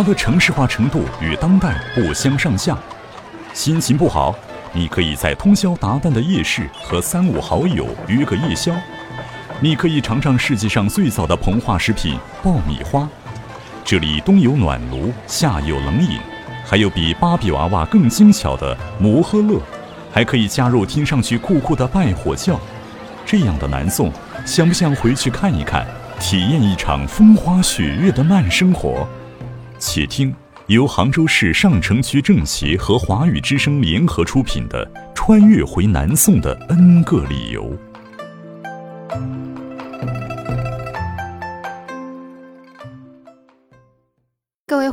它的城市化程度与当代不相上下。心情不好，你可以在通宵达旦的夜市和三五好友约个夜宵。你可以尝尝世界上最早的膨化食品爆米花。这里冬有暖炉，夏有冷饮，还有比芭比娃娃更精巧的摩诃乐，还可以加入听上去酷酷的拜火教。这样的南宋，想不想回去看一看，体验一场风花雪月的慢生活？且听由杭州市上城区政协和华语之声联合出品的《穿越回南宋的 N 个理由》。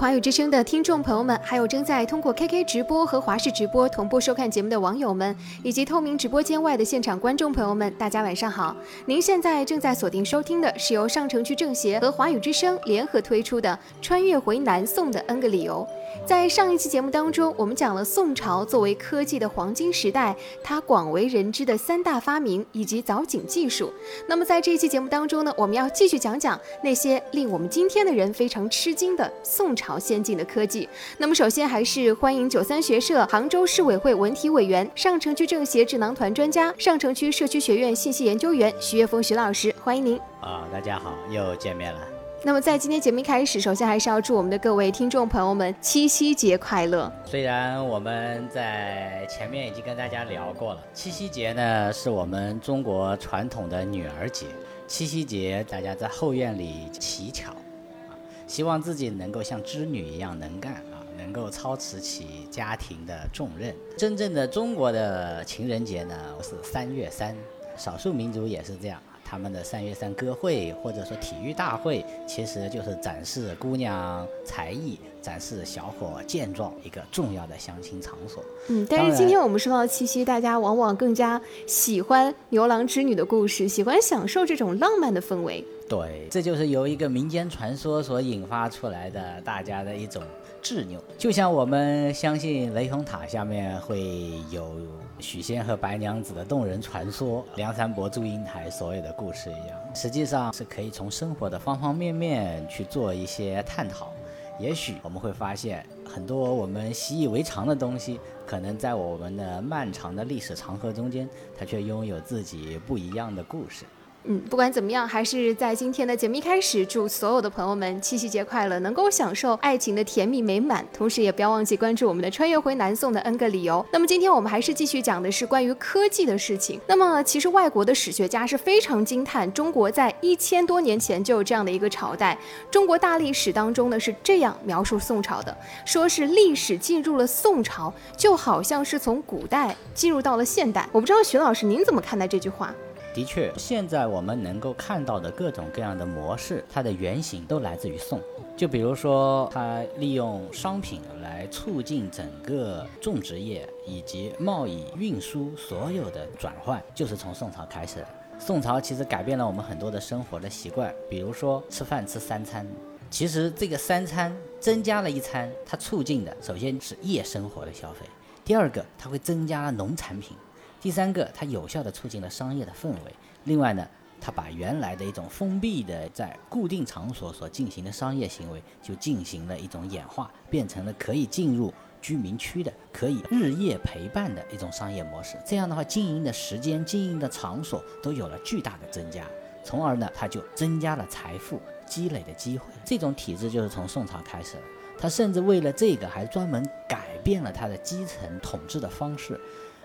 华语之声的听众朋友们，还有正在通过 KK 直播和华视直播同步收看节目的网友们，以及透明直播间外的现场观众朋友们，大家晚上好！您现在正在锁定收听的是由上城区政协和华语之声联合推出的《穿越回南宋的 N 个理由》。在上一期节目当中，我们讲了宋朝作为科技的黄金时代，它广为人知的三大发明以及凿井技术。那么在这一期节目当中呢，我们要继续讲讲那些令我们今天的人非常吃惊的宋朝先进的科技。那么首先还是欢迎九三学社杭州市委会文体委员、上城区政协智囊团专家、上城区社区学院信息研究员徐月峰徐老师，欢迎您。啊，大家好，又见面了。那么在今天节目一开始，首先还是要祝我们的各位听众朋友们七夕节快乐。虽然我们在前面已经跟大家聊过了，七夕节呢是我们中国传统的女儿节。七夕节大家在后院里乞巧，啊，希望自己能够像织女一样能干啊，能够操持起家庭的重任。真正的中国的情人节呢是三月三，少数民族也是这样。他们的三月三歌会或者说体育大会，其实就是展示姑娘才艺、展示小伙健壮一个重要的相亲场所。嗯，但是今天我们说到七夕，大家往往更加喜欢牛郎织女的故事，喜欢享受这种浪漫的氛围。对，这就是由一个民间传说所引发出来的大家的一种执拗，就像我们相信雷峰塔下面会有。许仙和白娘子的动人传说，梁山伯祝英台所有的故事一样，实际上是可以从生活的方方面面去做一些探讨。也许我们会发现，很多我们习以为常的东西，可能在我们的漫长的历史长河中间，它却拥有自己不一样的故事。嗯，不管怎么样，还是在今天的节目一开始，祝所有的朋友们七夕节快乐，能够享受爱情的甜蜜美满。同时，也不要忘记关注我们的穿越回南宋的 N 个理由。那么，今天我们还是继续讲的是关于科技的事情。那么，其实外国的史学家是非常惊叹，中国在一千多年前就有这样的一个朝代。中国大历史当中呢是这样描述宋朝的，说是历史进入了宋朝，就好像是从古代进入到了现代。我不知道徐老师您怎么看待这句话？的确，现在我们能够看到的各种各样的模式，它的原型都来自于宋。就比如说，它利用商品来促进整个种植业以及贸易运输所有的转换，就是从宋朝开始的。宋朝其实改变了我们很多的生活的习惯，比如说吃饭吃三餐。其实这个三餐增加了一餐，它促进的首先是夜生活的消费，第二个它会增加农产品。第三个，它有效地促进了商业的氛围。另外呢，它把原来的一种封闭的在固定场所所进行的商业行为，就进行了一种演化，变成了可以进入居民区的、可以日夜陪伴的一种商业模式。这样的话，经营的时间、经营的场所都有了巨大的增加，从而呢，它就增加了财富积累的机会。这种体制就是从宋朝开始的。它甚至为了这个，还专门改变了它的基层统治的方式。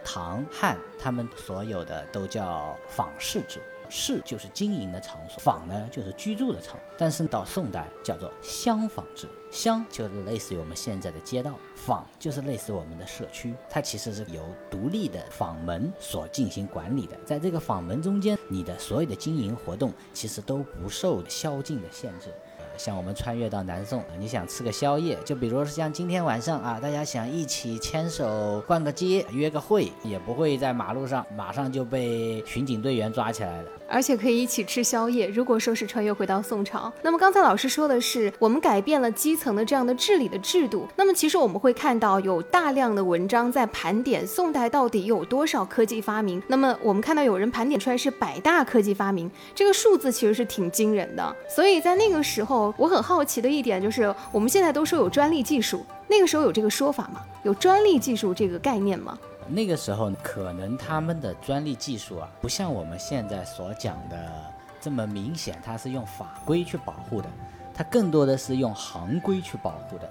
唐汉他们所有的都叫坊市制，市就是经营的场所，坊呢就是居住的场。但是到宋代叫做乡坊制，乡就是类似于我们现在的街道，坊就是类似我们的社区。它其实是由独立的坊门所进行管理的，在这个坊门中间，你的所有的经营活动其实都不受宵禁的限制。像我们穿越到南宋，你想吃个宵夜，就比如像今天晚上啊，大家想一起牵手逛个街、约个会，也不会在马路上马上就被巡警队员抓起来了。而且可以一起吃宵夜。如果说是穿越回到宋朝，那么刚才老师说的是我们改变了基层的这样的治理的制度。那么其实我们会看到有大量的文章在盘点宋代到底有多少科技发明。那么我们看到有人盘点出来是百大科技发明，这个数字其实是挺惊人的。所以在那个时候，我很好奇的一点就是，我们现在都说有专利技术，那个时候有这个说法吗？有专利技术这个概念吗？那个时候可能他们的专利技术啊，不像我们现在所讲的这么明显，它是用法规去保护的，它更多的是用行规去保护的。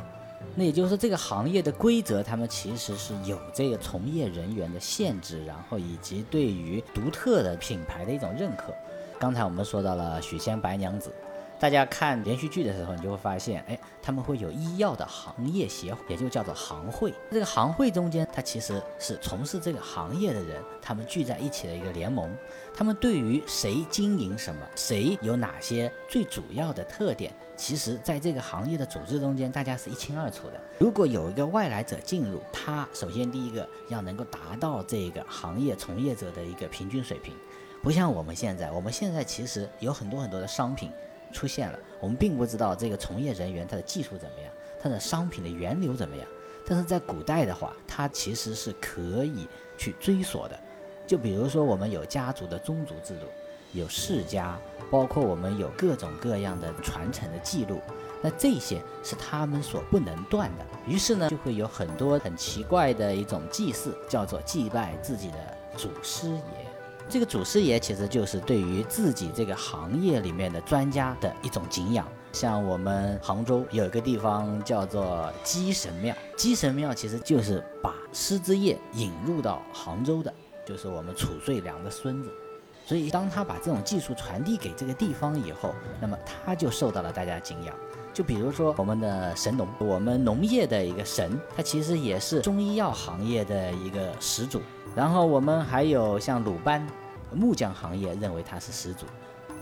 那也就是说，这个行业的规则，他们其实是有这个从业人员的限制，然后以及对于独特的品牌的一种认可。刚才我们说到了许仙白娘子。大家看连续剧的时候，你就会发现，哎，他们会有医药的行业协会，也就叫做行会。这个行会中间，它其实是从事这个行业的人，他们聚在一起的一个联盟。他们对于谁经营什么，谁有哪些最主要的特点，其实在这个行业的组织中间，大家是一清二楚的。如果有一个外来者进入，他首先第一个要能够达到这个行业从业者的一个平均水平，不像我们现在，我们现在其实有很多很多的商品。出现了，我们并不知道这个从业人员他的技术怎么样，他的商品的源流怎么样。但是在古代的话，它其实是可以去追索的。就比如说，我们有家族的宗族制度，有世家，包括我们有各种各样的传承的记录，那这些是他们所不能断的。于是呢，就会有很多很奇怪的一种祭祀，叫做祭拜自己的祖师爷。这个祖师爷其实就是对于自己这个行业里面的专家的一种敬仰。像我们杭州有一个地方叫做鸡神庙，鸡神庙其实就是把师之业引入到杭州的，就是我们褚遂良的孙子。所以当他把这种技术传递给这个地方以后，那么他就受到了大家敬仰。就比如说我们的神农，我们农业的一个神，他其实也是中医药行业的一个始祖。然后我们还有像鲁班。木匠行业认为他是始祖，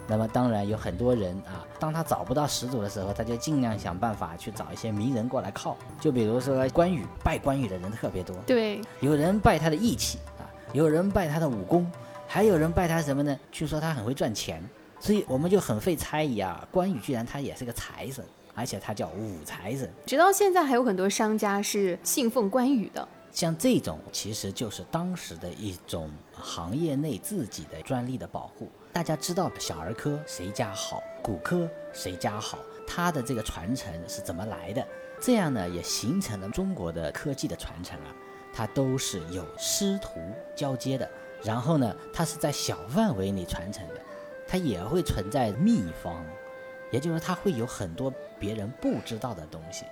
那么当然有很多人啊，当他找不到始祖的时候，他就尽量想办法去找一些名人过来靠。就比如说关羽，拜关羽的人特别多。对，有人拜他的义气啊，有人拜他的武功，还有人拜他什么呢？据说他很会赚钱，所以我们就很费猜疑啊，关羽居然他也是个财神，而且他叫武财神。直到现在还有很多商家是信奉关羽的。像这种其实就是当时的一种行业内自己的专利的保护。大家知道小儿科谁家好，骨科谁家好，它的这个传承是怎么来的？这样呢也形成了中国的科技的传承啊，它都是有师徒交接的。然后呢，它是在小范围内传承的，它也会存在秘方，也就是它会有很多别人不知道的东西。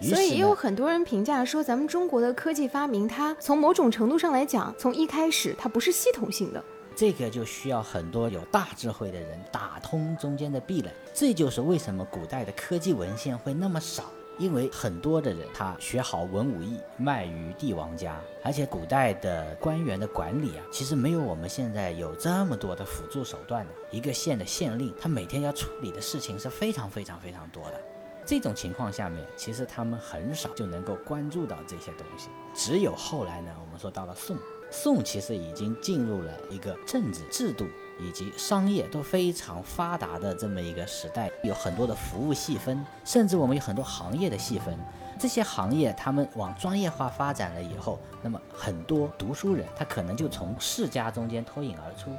所以也有很多人评价说，咱们中国的科技发明，它从某种程度上来讲，从一开始它不是系统性的。这个就需要很多有大智慧的人打通中间的壁垒。这就是为什么古代的科技文献会那么少，因为很多的人他学好文武艺，卖于帝王家，而且古代的官员的管理啊，其实没有我们现在有这么多的辅助手段的。一个县的县令，他每天要处理的事情是非常非常非常多的。这种情况下面，其实他们很少就能够关注到这些东西。只有后来呢，我们说到了宋，宋其实已经进入了一个政治制度以及商业都非常发达的这么一个时代，有很多的服务细分，甚至我们有很多行业的细分。这些行业他们往专业化发展了以后，那么很多读书人他可能就从世家中间脱颖而出。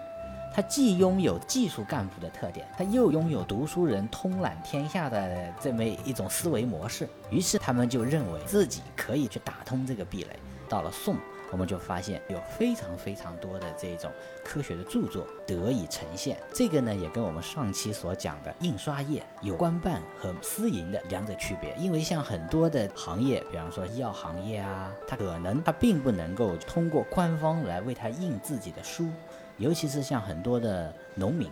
他既拥有技术干部的特点，他又拥有读书人通览天下的这么一种思维模式，于是他们就认为自己可以去打通这个壁垒。到了宋，我们就发现有非常非常多的这种科学的著作得以呈现。这个呢，也跟我们上期所讲的印刷业有官办和私营的两者区别。因为像很多的行业，比方说医药行业啊，它可能它并不能够通过官方来为它印自己的书。尤其是像很多的农民，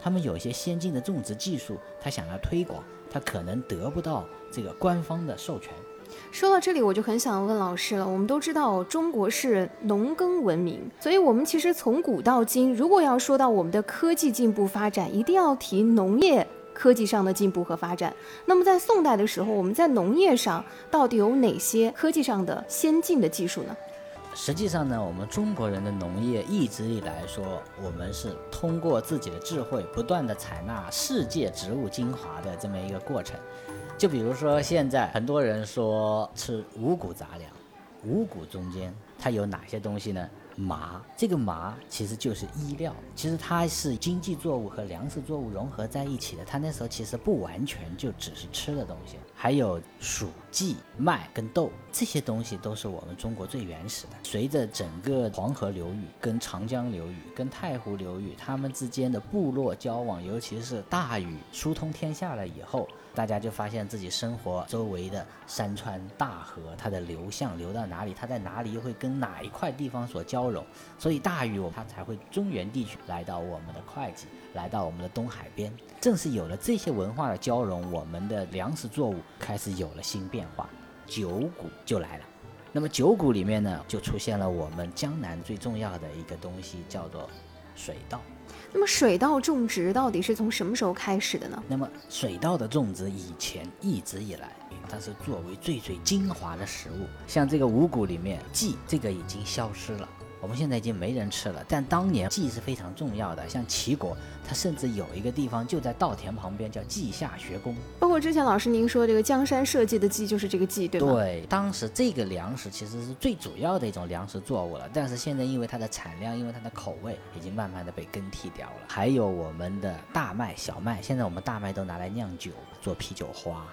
他们有一些先进的种植技术，他想要推广，他可能得不到这个官方的授权。说到这里，我就很想问老师了。我们都知道中国是农耕文明，所以我们其实从古到今，如果要说到我们的科技进步发展，一定要提农业科技上的进步和发展。那么在宋代的时候，我们在农业上到底有哪些科技上的先进的技术呢？实际上呢，我们中国人的农业一直以来说，我们是通过自己的智慧，不断的采纳世界植物精华的这么一个过程。就比如说现在很多人说吃五谷杂粮，五谷中间它有哪些东西呢？麻，这个麻其实就是衣料，其实它是经济作物和粮食作物融合在一起的。它那时候其实不完全就只是吃的东西，还有黍、稷、麦跟豆这些东西都是我们中国最原始的。随着整个黄河流域、跟长江流域、跟太湖流域它们之间的部落交往，尤其是大禹疏通天下了以后。大家就发现自己生活周围的山川大河，它的流向流到哪里，它在哪里又会跟哪一块地方所交融，所以大禹它才会中原地区来到我们的会稽，来到我们的东海边。正是有了这些文化的交融，我们的粮食作物开始有了新变化，九谷就来了。那么九谷里面呢，就出现了我们江南最重要的一个东西，叫做水稻。那么水稻种植到底是从什么时候开始的呢？那么水稻的种植以前一直以来，它是作为最最精华的食物，像这个五谷里面，稷这个已经消失了。我们现在已经没人吃了，但当年稷是非常重要的。像齐国，它甚至有一个地方就在稻田旁边，叫稷下学宫。包括之前老师您说这个江山社稷的稷，就是这个稷，对吗？对，当时这个粮食其实是最主要的一种粮食作物了，但是现在因为它的产量，因为它的口味，已经慢慢的被更替掉了。还有我们的大麦、小麦，现在我们大麦都拿来酿酒，做啤酒花。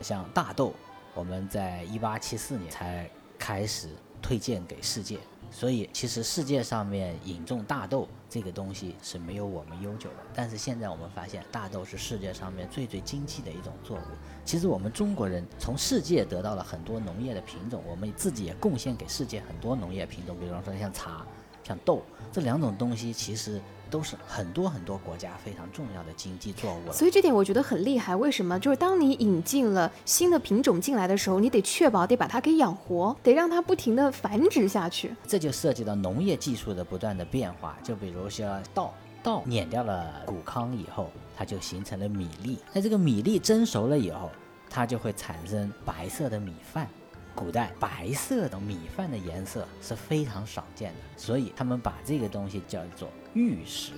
像大豆，我们在一八七四年才开始推荐给世界。所以，其实世界上面引种大豆这个东西是没有我们悠久的。但是现在我们发现，大豆是世界上面最最经济的一种作物。其实我们中国人从世界得到了很多农业的品种，我们自己也贡献给世界很多农业品种，比方说像茶、像豆这两种东西，其实。都是很多很多国家非常重要的经济作物，所以这点我觉得很厉害。为什么？就是当你引进了新的品种进来的时候，你得确保得把它给养活，得让它不停的繁殖下去。这就涉及到农业技术的不断的变化。就比如说稻，稻碾掉了谷糠以后，它就形成了米粒。那这个米粒蒸熟了以后，它就会产生白色的米饭。古代白色的米饭的颜色是非常少见的，所以他们把这个东西叫做玉石。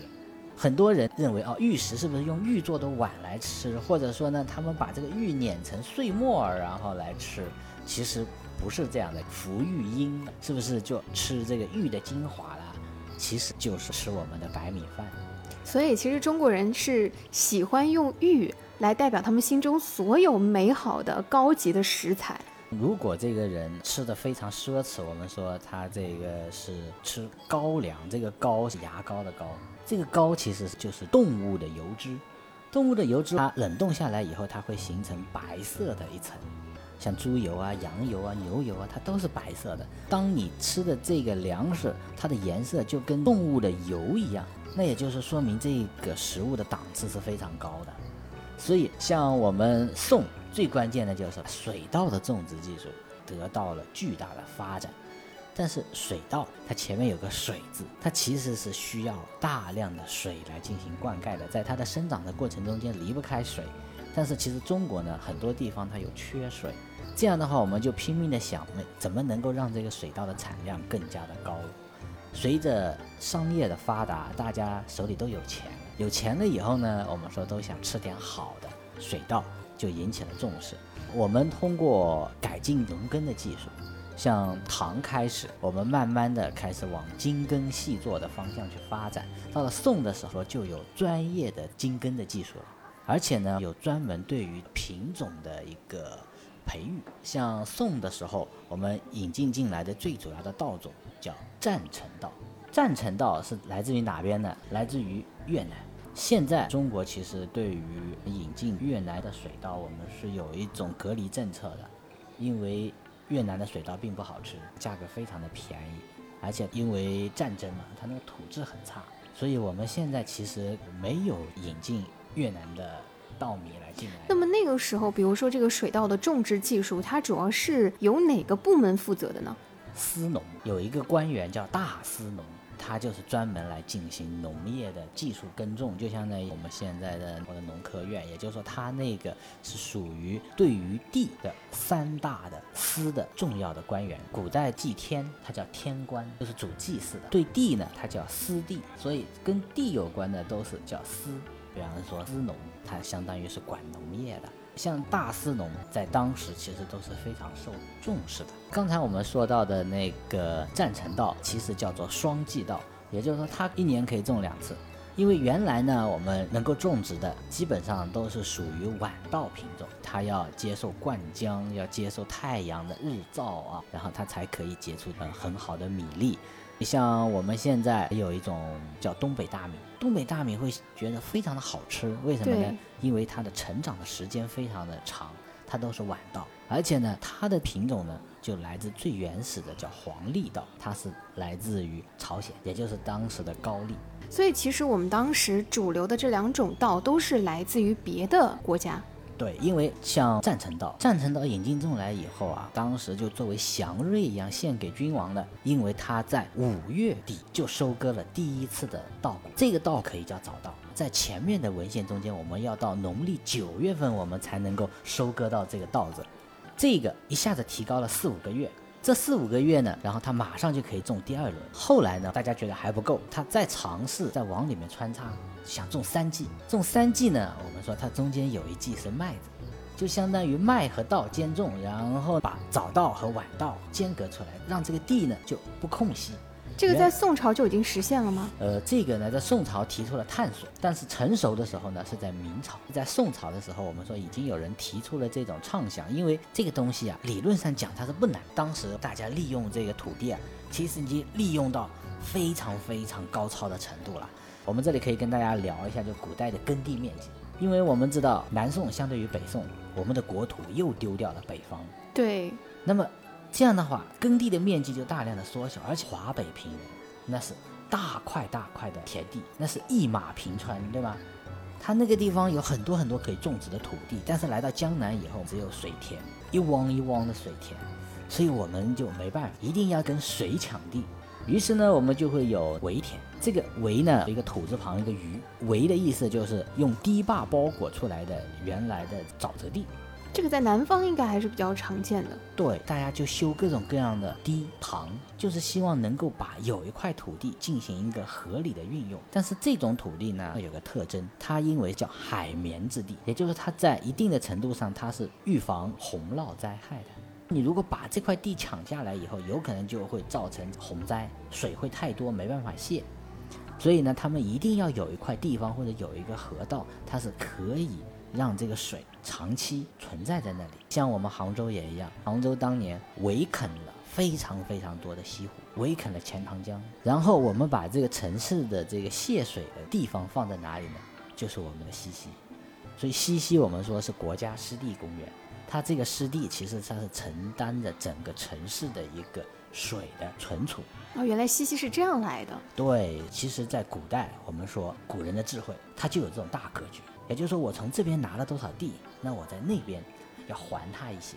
很多人认为哦，玉石是不是用玉做的碗来吃，或者说呢，他们把这个玉碾成碎末儿然后来吃，其实不是这样的。服玉英是不是就吃这个玉的精华了？其实就是吃我们的白米饭。所以其实中国人是喜欢用玉来代表他们心中所有美好的高级的食材。如果这个人吃的非常奢侈，我们说他这个是吃高粱，这个膏是牙膏的膏，这个膏其实就是动物的油脂，动物的油脂它冷冻下来以后，它会形成白色的一层，像猪油啊、羊油啊、牛油啊，它都是白色的。当你吃的这个粮食，它的颜色就跟动物的油一样，那也就是说明这个食物的档次是非常高的。所以像我们宋。最关键的就是水稻的种植技术得到了巨大的发展，但是水稻它前面有个“水”字，它其实是需要大量的水来进行灌溉的，在它的生长的过程中间离不开水。但是其实中国呢，很多地方它有缺水，这样的话我们就拼命的想，怎么能够让这个水稻的产量更加的高？随着商业的发达，大家手里都有钱，有钱了以后呢，我们说都想吃点好的水稻。就引起了重视。我们通过改进农耕的技术，像唐开始，我们慢慢的开始往精耕细作的方向去发展。到了宋的时候，就有专业的精耕的技术了，而且呢，有专门对于品种的一个培育。像宋的时候，我们引进进来的最主要的稻种叫占城稻。占城稻是来自于哪边呢？来自于越南。现在中国其实对于引进越南的水稻，我们是有一种隔离政策的，因为越南的水稻并不好吃，价格非常的便宜，而且因为战争嘛，它那个土质很差，所以我们现在其实没有引进越南的稻米来进来。那么那个时候，比如说这个水稻的种植技术，它主要是由哪个部门负责的呢？司农有一个官员叫大司农。它就是专门来进行农业的技术耕种，就相当于我们现在的我的农科院，也就是说，它那个是属于对于地的三大的司的重要的官员。古代祭天，它叫天官，就是主祭祀的；对地呢，它叫司地，所以跟地有关的都是叫司。比方说司农，它相当于是管农业的。像大司农在当时其实都是非常受重视的。刚才我们说到的那个赞成稻，其实叫做双季稻，也就是说它一年可以种两次。因为原来呢，我们能够种植的基本上都是属于晚稻品种，它要接受灌浆，要接受太阳的日照啊，然后它才可以结出呃很好的米粒。你像我们现在有一种叫东北大米，东北大米会觉得非常的好吃，为什么呢？因为它的成长的时间非常的长，它都是晚稻，而且呢，它的品种呢就来自最原始的叫黄历稻，它是来自于朝鲜，也就是当时的高丽。所以其实我们当时主流的这两种稻都是来自于别的国家。对，因为像赞成稻，赞成稻引进种来以后啊，当时就作为祥瑞一样献给君王的，因为他在五月底就收割了第一次的稻谷，这个稻可以叫早稻。在前面的文献中间，我们要到农历九月份，我们才能够收割到这个稻子，这个一下子提高了四五个月。这四五个月呢，然后他马上就可以种第二轮。后来呢，大家觉得还不够，他再尝试再往里面穿插，想种三季。种三季呢，我们说它中间有一季是麦子，就相当于麦和稻兼种，然后把早稻和晚稻间隔出来，让这个地呢就不空隙。这个在宋朝就已经实现了吗？呃，这个呢，在宋朝提出了探索，但是成熟的时候呢，是在明朝。在宋朝的时候，我们说已经有人提出了这种畅想，因为这个东西啊，理论上讲它是不难。当时大家利用这个土地啊，其实已经利用到非常非常高超的程度了。我们这里可以跟大家聊一下，就古代的耕地面积，因为我们知道南宋相对于北宋，我们的国土又丢掉了北方。对。那么。这样的话，耕地的面积就大量的缩小，而且华北平原那是大块大块的田地，那是一马平川，对吧？它那个地方有很多很多可以种植的土地，但是来到江南以后，只有水田，一汪一汪的水田，所以我们就没办法，一定要跟水抢地。于是呢，我们就会有围田。这个围呢，一个土字旁一个鱼，围的意思就是用堤坝包裹出来的原来的沼泽地。这个在南方应该还是比较常见的。对，大家就修各种各样的堤塘，就是希望能够把有一块土地进行一个合理的运用。但是这种土地呢，有个特征，它因为叫海绵之地，也就是它在一定的程度上，它是预防洪涝灾害的。你如果把这块地抢下来以后，有可能就会造成洪灾，水会太多没办法泄。所以呢，他们一定要有一块地方或者有一个河道，它是可以。让这个水长期存在在那里，像我们杭州也一样。杭州当年围垦了非常非常多的西湖，围垦了钱塘江。然后我们把这个城市的这个泄水的地方放在哪里呢？就是我们的西溪。所以西溪我们说是国家湿地公园，它这个湿地其实它是承担着整个城市的一个水的存储。哦，原来西溪是这样来的。对，其实，在古代我们说古人的智慧，它就有这种大格局。也就是说，我从这边拿了多少地，那我在那边要还他一些。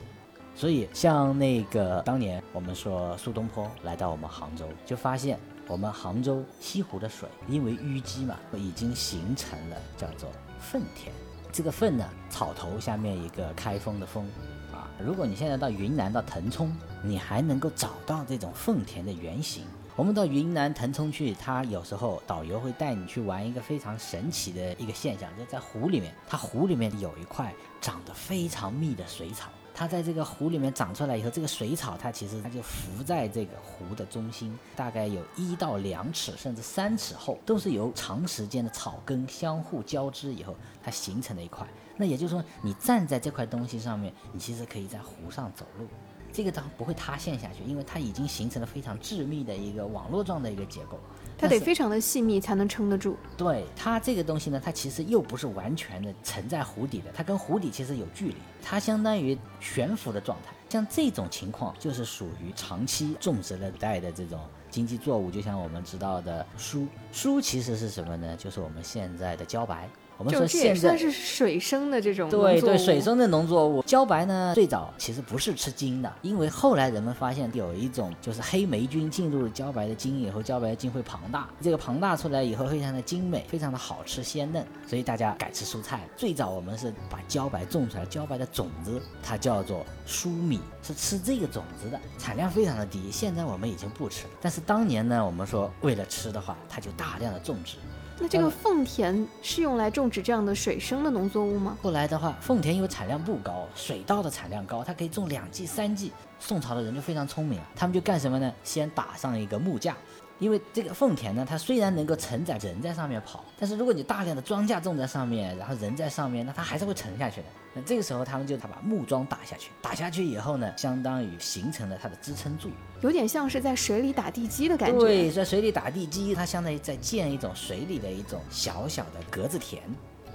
所以，像那个当年我们说苏东坡来到我们杭州，就发现我们杭州西湖的水因为淤积嘛，已经形成了叫做粪田。这个粪呢，草头下面一个开封的封啊。如果你现在到云南到腾冲，你还能够找到这种凤田的原型。我们到云南腾冲去，它有时候导游会带你去玩一个非常神奇的一个现象，就在湖里面，它湖里面有一块长得非常密的水草，它在这个湖里面长出来以后，这个水草它其实它就浮在这个湖的中心，大概有一到两尺甚至三尺厚，都是由长时间的草根相互交织以后它形成的一块。那也就是说，你站在这块东西上面，你其实可以在湖上走路。这个它不会塌陷下去，因为它已经形成了非常致密的一个网络状的一个结构，它得非常的细密才能撑得住。对它这个东西呢，它其实又不是完全的沉在湖底的，它跟湖底其实有距离，它相当于悬浮的状态。像这种情况就是属于长期种植了带的这种经济作物，就像我们知道的苏，苏其实是什么呢？就是我们现在的茭白。我们就这也说现在算是水生的这种对对水生的农作物，茭白呢最早其实不是吃茎的，因为后来人们发现有一种就是黑霉菌进入了茭白的茎以后，茭白的茎会庞大，这个庞大出来以后非常的精美，非常的好吃鲜嫩，所以大家改吃蔬菜。最早我们是把茭白种出来，茭白的种子它叫做疏米，是吃这个种子的，产量非常的低。现在我们已经不吃了，但是当年呢，我们说为了吃的话，它就大量的种植。那这个奉田是用来种植这样的水生的农作物吗？后来的话，奉田因为产量不高，水稻的产量高，它可以种两季、三季。宋朝的人就非常聪明啊，他们就干什么呢？先打上一个木架，因为这个凤田呢，它虽然能够承载人在上面跑，但是如果你大量的庄稼种在上面，然后人在上面，那它还是会沉下去的。那这个时候他们就他把木桩打下去，打下去以后呢，相当于形成了它的支撑柱。有点像是在水里打地基的感觉。对，在水里打地基，它相当于在建一种水里的一种小小的格子田。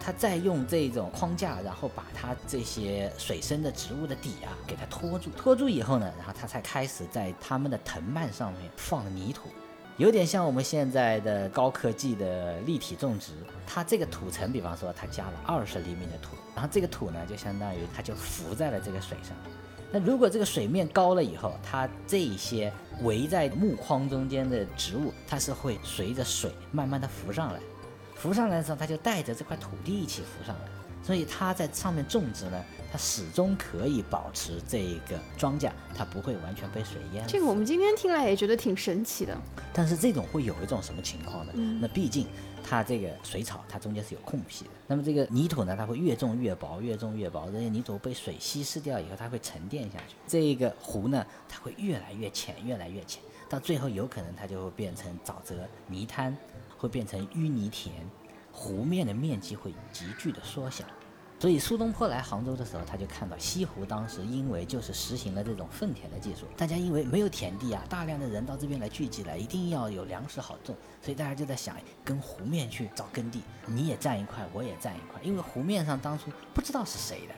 它再用这种框架，然后把它这些水生的植物的底啊给它托住，托住以后呢，然后它才开始在它们的藤蔓上面放泥土，有点像我们现在的高科技的立体种植。它这个土层，比方说它加了二十厘米的土，然后这个土呢就相当于它就浮在了这个水上。那如果这个水面高了以后，它这一些围在木框中间的植物，它是会随着水慢慢的浮上来，浮上来的时候，它就带着这块土地一起浮上来，所以它在上面种植呢，它始终可以保持这个庄稼，它不会完全被水淹。这个我们今天听来也觉得挺神奇的。但是这种会有一种什么情况呢？嗯那毕竟它这个水草它中间是有空隙的，那么这个泥土呢，它会越种越薄，越种越薄，这些泥土被水稀释掉以后，它会沉淀下去。这个湖呢，它会越来越浅，越来越浅，到最后有可能它就会变成沼泽、泥滩，会变成淤泥田，湖面的面积会急剧的缩小。所以苏东坡来杭州的时候，他就看到西湖当时因为就是实行了这种粪田的技术，大家因为没有田地啊，大量的人到这边来聚集来，一定要有粮食好种，所以大家就在想跟湖面去找耕地，你也占一块，我也占一块，因为湖面上当初不知道是谁的。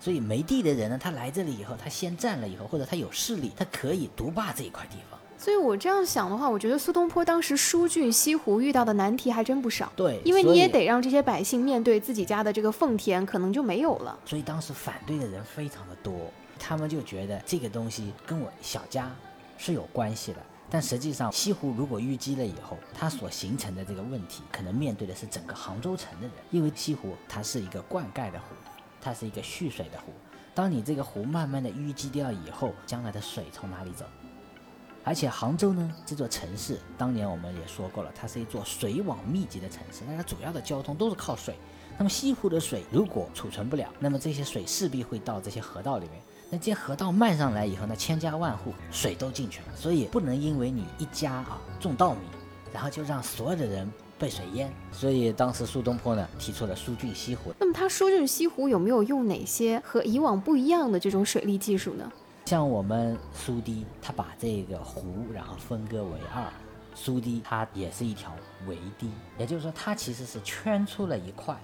所以没地的人呢，他来这里以后，他先占了以后，或者他有势力，他可以独霸这一块地方。所以我这样想的话，我觉得苏东坡当时疏浚西湖遇到的难题还真不少。对，因为你也得让这些百姓面对自己家的这个奉田，可能就没有了。所以当时反对的人非常的多，他们就觉得这个东西跟我小家是有关系的。但实际上，西湖如果淤积了以后，它所形成的这个问题，可能面对的是整个杭州城的人，因为西湖它是一个灌溉的湖，它是一个蓄水的湖。当你这个湖慢慢的淤积掉以后，将来的水从哪里走？而且杭州呢，这座城市，当年我们也说过了，它是一座水网密集的城市，那它主要的交通都是靠水。那么西湖的水如果储存不了，那么这些水势必会到这些河道里面。那这些河道漫上来以后，那千家万户水都进去了，所以不能因为你一家啊种稻米，然后就让所有的人被水淹。所以当时苏东坡呢提出了疏浚西湖。那么他疏浚西湖有没有用哪些和以往不一样的这种水利技术呢？像我们苏堤，它把这个湖然后分割为二，苏堤它也是一条围堤，也就是说它其实是圈出了一块，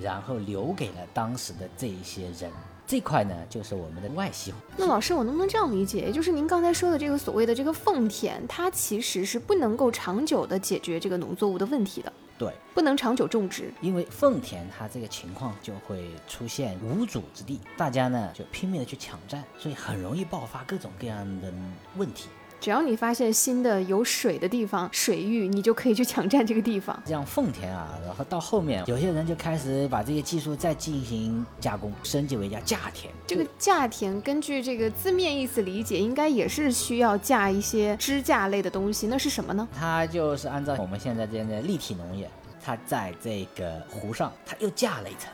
然后留给了当时的这一些人。这块呢就是我们的外溪湖。那老师，我能不能这样理解？也就是您刚才说的这个所谓的这个奉田，它其实是不能够长久的解决这个农作物的问题的，对，不能长久种植。因为奉田它这个情况就会出现无主之地，大家呢就拼命的去抢占，所以很容易爆发各种各样的问题。只要你发现新的有水的地方，水域，你就可以去抢占这个地方。像奉田啊，然后到后面有些人就开始把这些技术再进行加工，升级为叫架田。这个架田，根据这个字面意思理解，应该也是需要架一些支架类的东西。那是什么呢？它就是按照我们现在这样的立体农业，它在这个湖上，它又架了一层。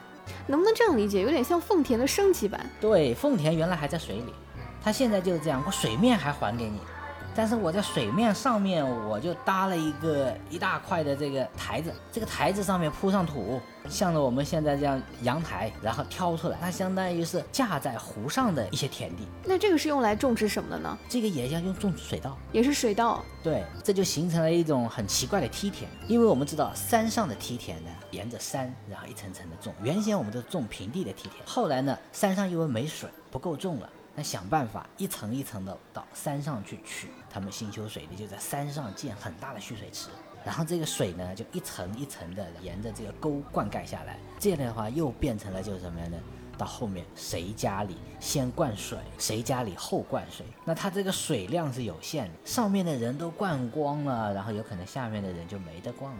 能不能这样理解？有点像奉田的升级版。对，奉田原来还在水里，它现在就是这样，我水面还还给你，但是我在水面上面我就搭了一个一大块的这个台子，这个台子上面铺上土，像着我们现在这样阳台，然后挑出来，它相当于是架在湖上的一些田地，那这个是用来种植什么的呢？这个也要用种水稻。也是水稻。对，这就形成了一种很奇怪的梯田，因为我们知道山上的梯田呢，沿着山，然后一层层的种。原先我们都是种平地的梯田，后来呢，山上因为没水，不够种了，那想办法一层一层的到山上去取。他们新修水利就在山上建很大的蓄水池，然后这个水呢就一层一层的沿着这个沟灌溉下来，这样的话又变成了就是什么样呢？到后面谁家里先灌水，谁家里后灌水，那它这个水量是有限的，上面的人都灌光了，然后有可能下面的人就没得灌了。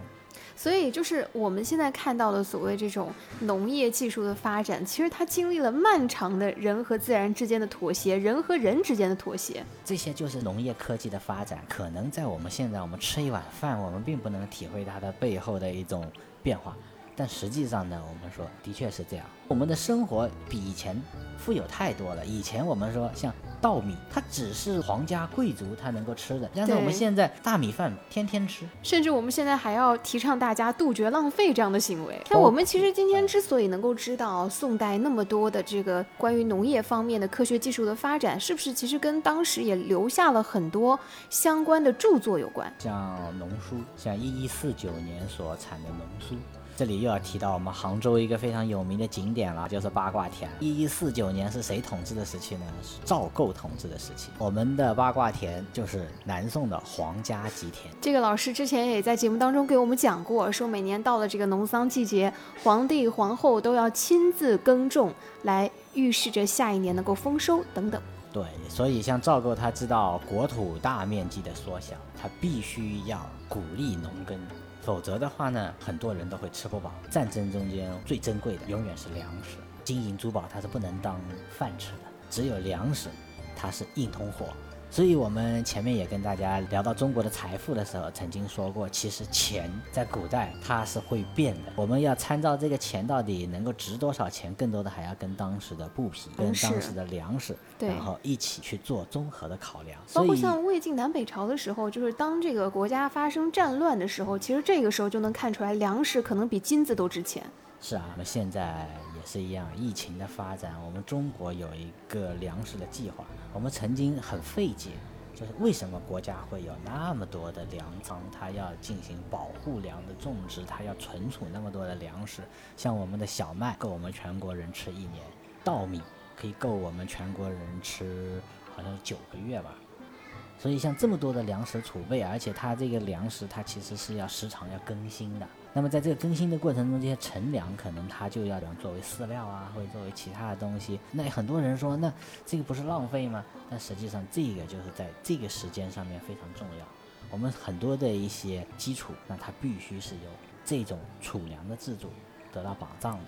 所以，就是我们现在看到的所谓这种农业技术的发展，其实它经历了漫长的人和自然之间的妥协，人和人之间的妥协。这些就是农业科技的发展。可能在我们现在，我们吃一碗饭，我们并不能体会它的背后的一种变化。但实际上呢，我们说的确是这样。我们的生活比以前富有太多了。以前我们说像稻米，它只是皇家贵族他能够吃的，但是我们现在大米饭天天吃，甚至我们现在还要提倡大家杜绝浪费这样的行为。那我们其实今天之所以能够知道宋代那么多的这个关于农业方面的科学技术的发展，是不是其实跟当时也留下了很多相关的著作有关？像农书，像一一四九年所产的农书。这里又要提到我们杭州一个非常有名的景点了，就是八卦田。一一四九年是谁统治的时期呢？是赵构统治的时期。我们的八卦田就是南宋的皇家吉田。这个老师之前也在节目当中给我们讲过，说每年到了这个农桑季节，皇帝皇后都要亲自耕种，来预示着下一年能够丰收等等。对，所以像赵构他知道国土大面积的缩小，他必须要鼓励农耕。否则的话呢，很多人都会吃不饱。战争中间最珍贵的永远是粮食，金银珠宝它是不能当饭吃的，只有粮食，它是硬通货。所以，我们前面也跟大家聊到中国的财富的时候，曾经说过，其实钱在古代它是会变的。我们要参照这个钱到底能够值多少钱，更多的还要跟当时的布匹、跟当时的粮食，然后一起去做综合的考量。包括像魏晋南北朝的时候，就是当这个国家发生战乱的时候，其实这个时候就能看出来，粮食可能比金子都值钱。是啊，那现在也。是一样，疫情的发展，我们中国有一个粮食的计划。我们曾经很费解，就是为什么国家会有那么多的粮仓，它要进行保护粮的种植，它要存储那么多的粮食。像我们的小麦够我们全国人吃一年，稻米可以够我们全国人吃好像九个月吧。所以像这么多的粮食储备，而且它这个粮食它其实是要时常要更新的。那么在这个更新的过程中，这些陈粮可能它就要作为饲料啊，或者作为其他的东西。那很多人说，那这个不是浪费吗？但实际上，这个就是在这个时间上面非常重要。我们很多的一些基础，那它必须是由这种储粮的制度得到保障的。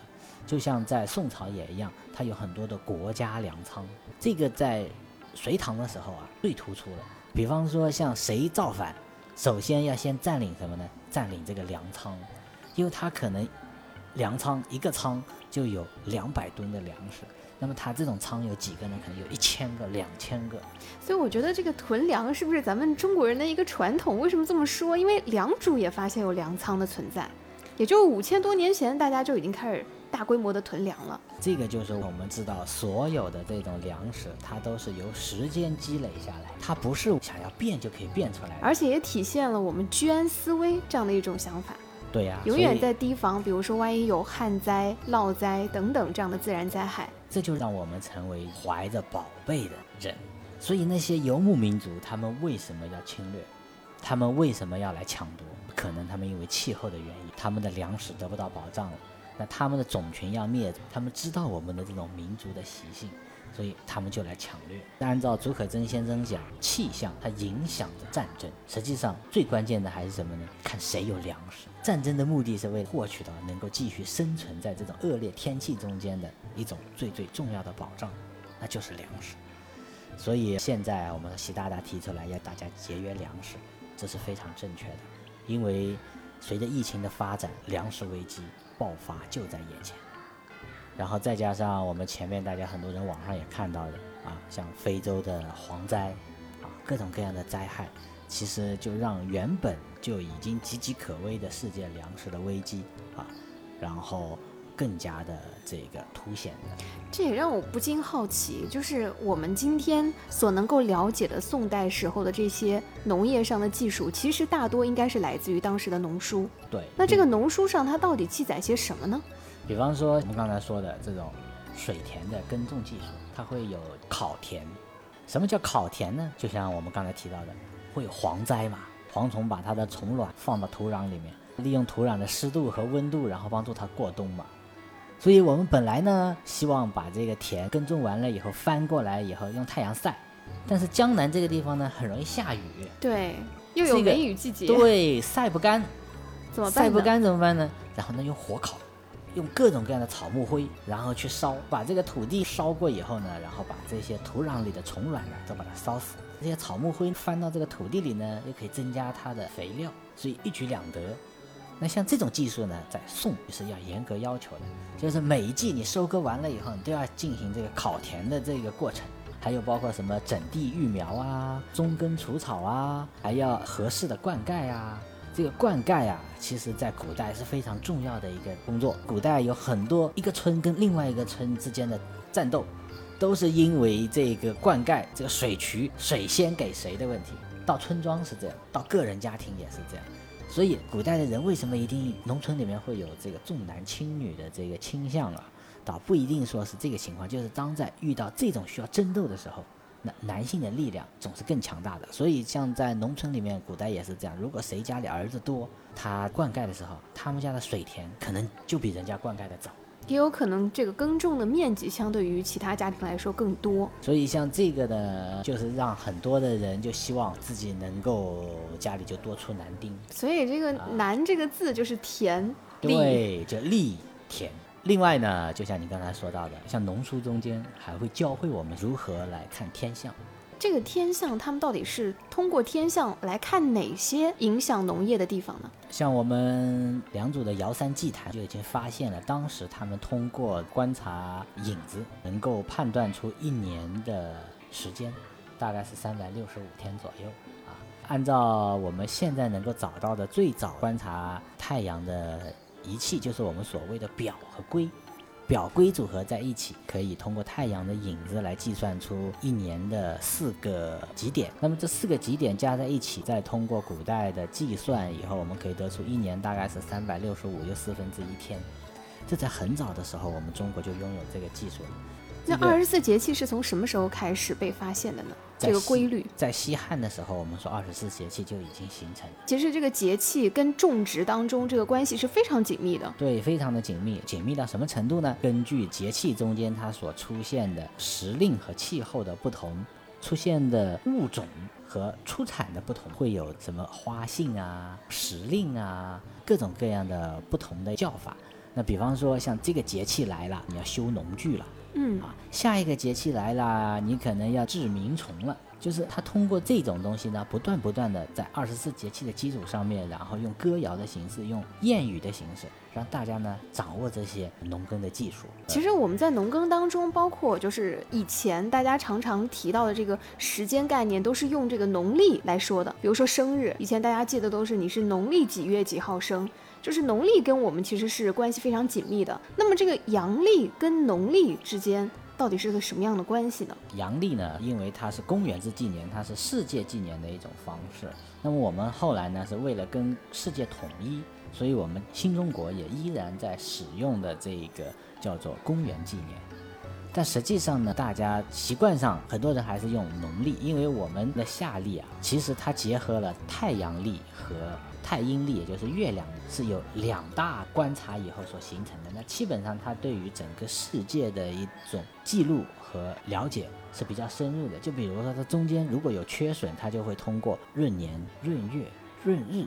就像在宋朝也一样，它有很多的国家粮仓。这个在隋唐的时候啊，最突出了。比方说，像谁造反，首先要先占领什么呢？占领这个粮仓。因为它可能粮仓一个仓就有两百吨的粮食，那么它这种仓有几个呢？可能有一千个、两千个。所以我觉得这个囤粮是不是咱们中国人的一个传统？为什么这么说？因为良渚也发现有粮仓的存在，也就五千多年前，大家就已经开始大规模的囤粮了。这个就是我们知道，所有的这种粮食，它都是由时间积累下来，它不是想要变就可以变出来，而且也体现了我们居安思危这样的一种想法。对呀，永远在提防，比如说万一有旱灾、涝灾等等这样的自然灾害，这就让我们成为怀着宝贝的人。所以那些游牧民族，他们为什么要侵略？他们为什么要来抢夺？可能他们因为气候的原因，他们的粮食得不到保障了，那他们的种群要灭，他们知道我们的这种民族的习性。所以他们就来抢掠。按照竺可桢先生讲，气象它影响着战争。实际上最关键的还是什么呢？看谁有粮食。战争的目的是为了获取到能够继续生存在这种恶劣天气中间的一种最最重要的保障，那就是粮食。所以现在我们习大大提出来要大家节约粮食，这是非常正确的。因为随着疫情的发展，粮食危机爆发就在眼前。然后再加上我们前面大家很多人网上也看到的啊，像非洲的蝗灾啊，各种各样的灾害，其实就让原本就已经岌岌可危的世界粮食的危机啊，然后更加的这个凸显的。这也让我不禁好奇，就是我们今天所能够了解的宋代时候的这些农业上的技术，其实大多应该是来自于当时的农书。对。那这个农书上它到底记载些什么呢？比方说，我们刚才说的这种水田的耕种技术，它会有烤田。什么叫烤田呢？就像我们刚才提到的，会有蝗灾嘛？蝗虫把它的虫卵放到土壤里面，利用土壤的湿度和温度，然后帮助它过冬嘛。所以我们本来呢，希望把这个田耕种完了以后翻过来以后用太阳晒，但是江南这个地方呢，很容易下雨，对，又有梅雨季节，对，晒不干，怎么办？晒不干怎么办呢？然后呢，用火烤，用各种各样的草木灰，然后去烧，把这个土地烧过以后呢，然后把这些土壤里的虫卵呢都把它烧死。这些草木灰翻到这个土地里呢，又可以增加它的肥料，所以一举两得。那像这种技术呢，在宋是要严格要求的，就是每一季你收割完了以后，你都要进行这个烤田的这个过程，还有包括什么整地育苗啊、中耕除草啊，还要合适的灌溉啊。这个灌溉啊，其实在古代是非常重要的一个工作。古代有很多一个村跟另外一个村之间的战斗，都是因为这个灌溉这个水渠水先给谁的问题。到村庄是这样，到个人家庭也是这样。所以古代的人为什么一定农村里面会有这个重男轻女的这个倾向啊？倒不一定说是这个情况，就是当在遇到这种需要争斗的时候，那男性的力量总是更强大的。所以像在农村里面，古代也是这样。如果谁家里儿子多，他灌溉的时候，他们家的水田可能就比人家灌溉的早。也有可能这个耕种的面积相对于其他家庭来说更多。所以像这个呢，就是让很多的人就希望自己能够家里就多出男丁。所以这个“男”这个字就是田地，对，就力田。另外呢，就像你刚才说到的，像农书中间还会教会我们如何来看天象。这个天象，他们到底是通过天象来看哪些影响农业的地方呢？像我们良渚的瑶山祭坛就已经发现了，当时他们通过观察影子，能够判断出一年的时间，大概是三百六十五天左右啊。按照我们现在能够找到的最早观察太阳的仪器，就是我们所谓的表和规。表规组合在一起，可以通过太阳的影子来计算出一年的四个极点。那么这四个极点加在一起，再通过古代的计算以后，我们可以得出一年大概是三百六十五又四分之一天。这在很早的时候，我们中国就拥有这个技术了。那二十四节气是从什么时候开始被发现的呢？这个规律，在西汉的时候，我们说二十四节气就已经形成了。其实这个节气跟种植当中这个关系是非常紧密的。对，非常的紧密，紧密到什么程度呢？根据节气中间它所出现的时令和气候的不同，出现的物种和出产的不同，会有什么花性啊、时令啊，各种各样的不同的叫法。那比方说，像这个节气来了，你要修农具了。嗯，啊，下一个节气来啦，你可能要治鸣虫了。就是它通过这种东西呢，不断不断的在二十四节气的基础上面，然后用歌谣的形式，用谚语的形式，让大家呢掌握这些农耕的技术。其实我们在农耕当中，包括就是以前大家常常提到的这个时间概念，都是用这个农历来说的。比如说生日，以前大家记得都是你是农历几月几号生，就是农历跟我们其实是关系非常紧密的。那么这个阳历跟农历之间到底是个什么样的关系呢？阳历呢，因为它是公元制纪年，它是世界纪年的一种方式。那么我们后来呢，是为了跟世界统一，所以我们新中国也依然在使用的这个叫做公元纪年。但实际上呢，大家习惯上很多人还是用农历，因为我们的夏历啊，其实它结合了太阳历和太阴历，也就是月亮历，是有两大观察以后所形成的。那基本上它对于整个世界的一种记录和了解是比较深入的。就比如说它中间如果有缺损，它就会通过闰年、闰月、闰日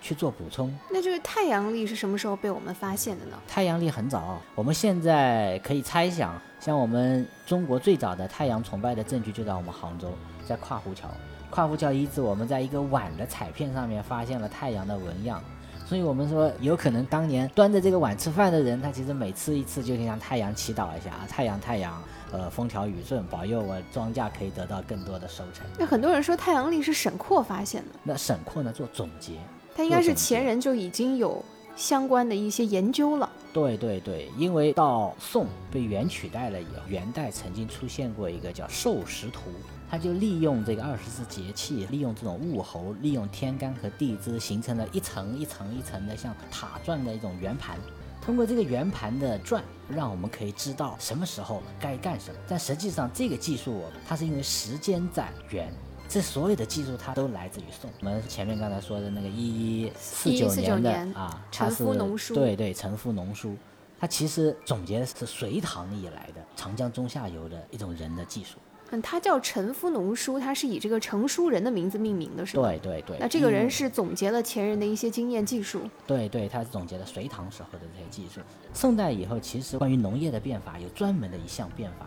去做补充。那这个太阳历是什么时候被我们发现的呢？太阳历很早，我们现在可以猜想，像我们中国最早的太阳崇拜的证据就在我们杭州，在跨湖桥。跨湖桥遗址，我们在一个碗的彩片上面发现了太阳的纹样，所以我们说有可能当年端着这个碗吃饭的人，他其实每吃一次就向太阳祈祷一下啊，太阳太阳，呃，风调雨顺，保佑我庄稼可以得到更多的收成。那很多人说太阳历是沈括发现的，那沈括呢做总结，他应该是前人就已经有相关的一些研究了。对对对，因为到宋被元取代了以后，元代曾经出现过一个叫《授时图》，它就利用这个二十四节气，利用这种物候，利用天干和地支，形成了一层一层一层的像塔状的一种圆盘。通过这个圆盘的转，让我们可以知道什么时候该干什么。但实际上，这个技术它是因为时间在圆，这所有的技术它都来自于宋。我们前面刚才说的那个一一四九年的啊，陈它是夫农书对对，陈夫农书，它其实总结的是隋唐以来的长江中下游的一种人的技术。嗯，它叫陈夫农书，他是以这个成书人的名字命名的，是吗？对对对。那这个人是总结了前人的一些经验技术。对对，他是总结了隋唐时候的这些技术。宋代以后，其实关于农业的变法有专门的一项变法，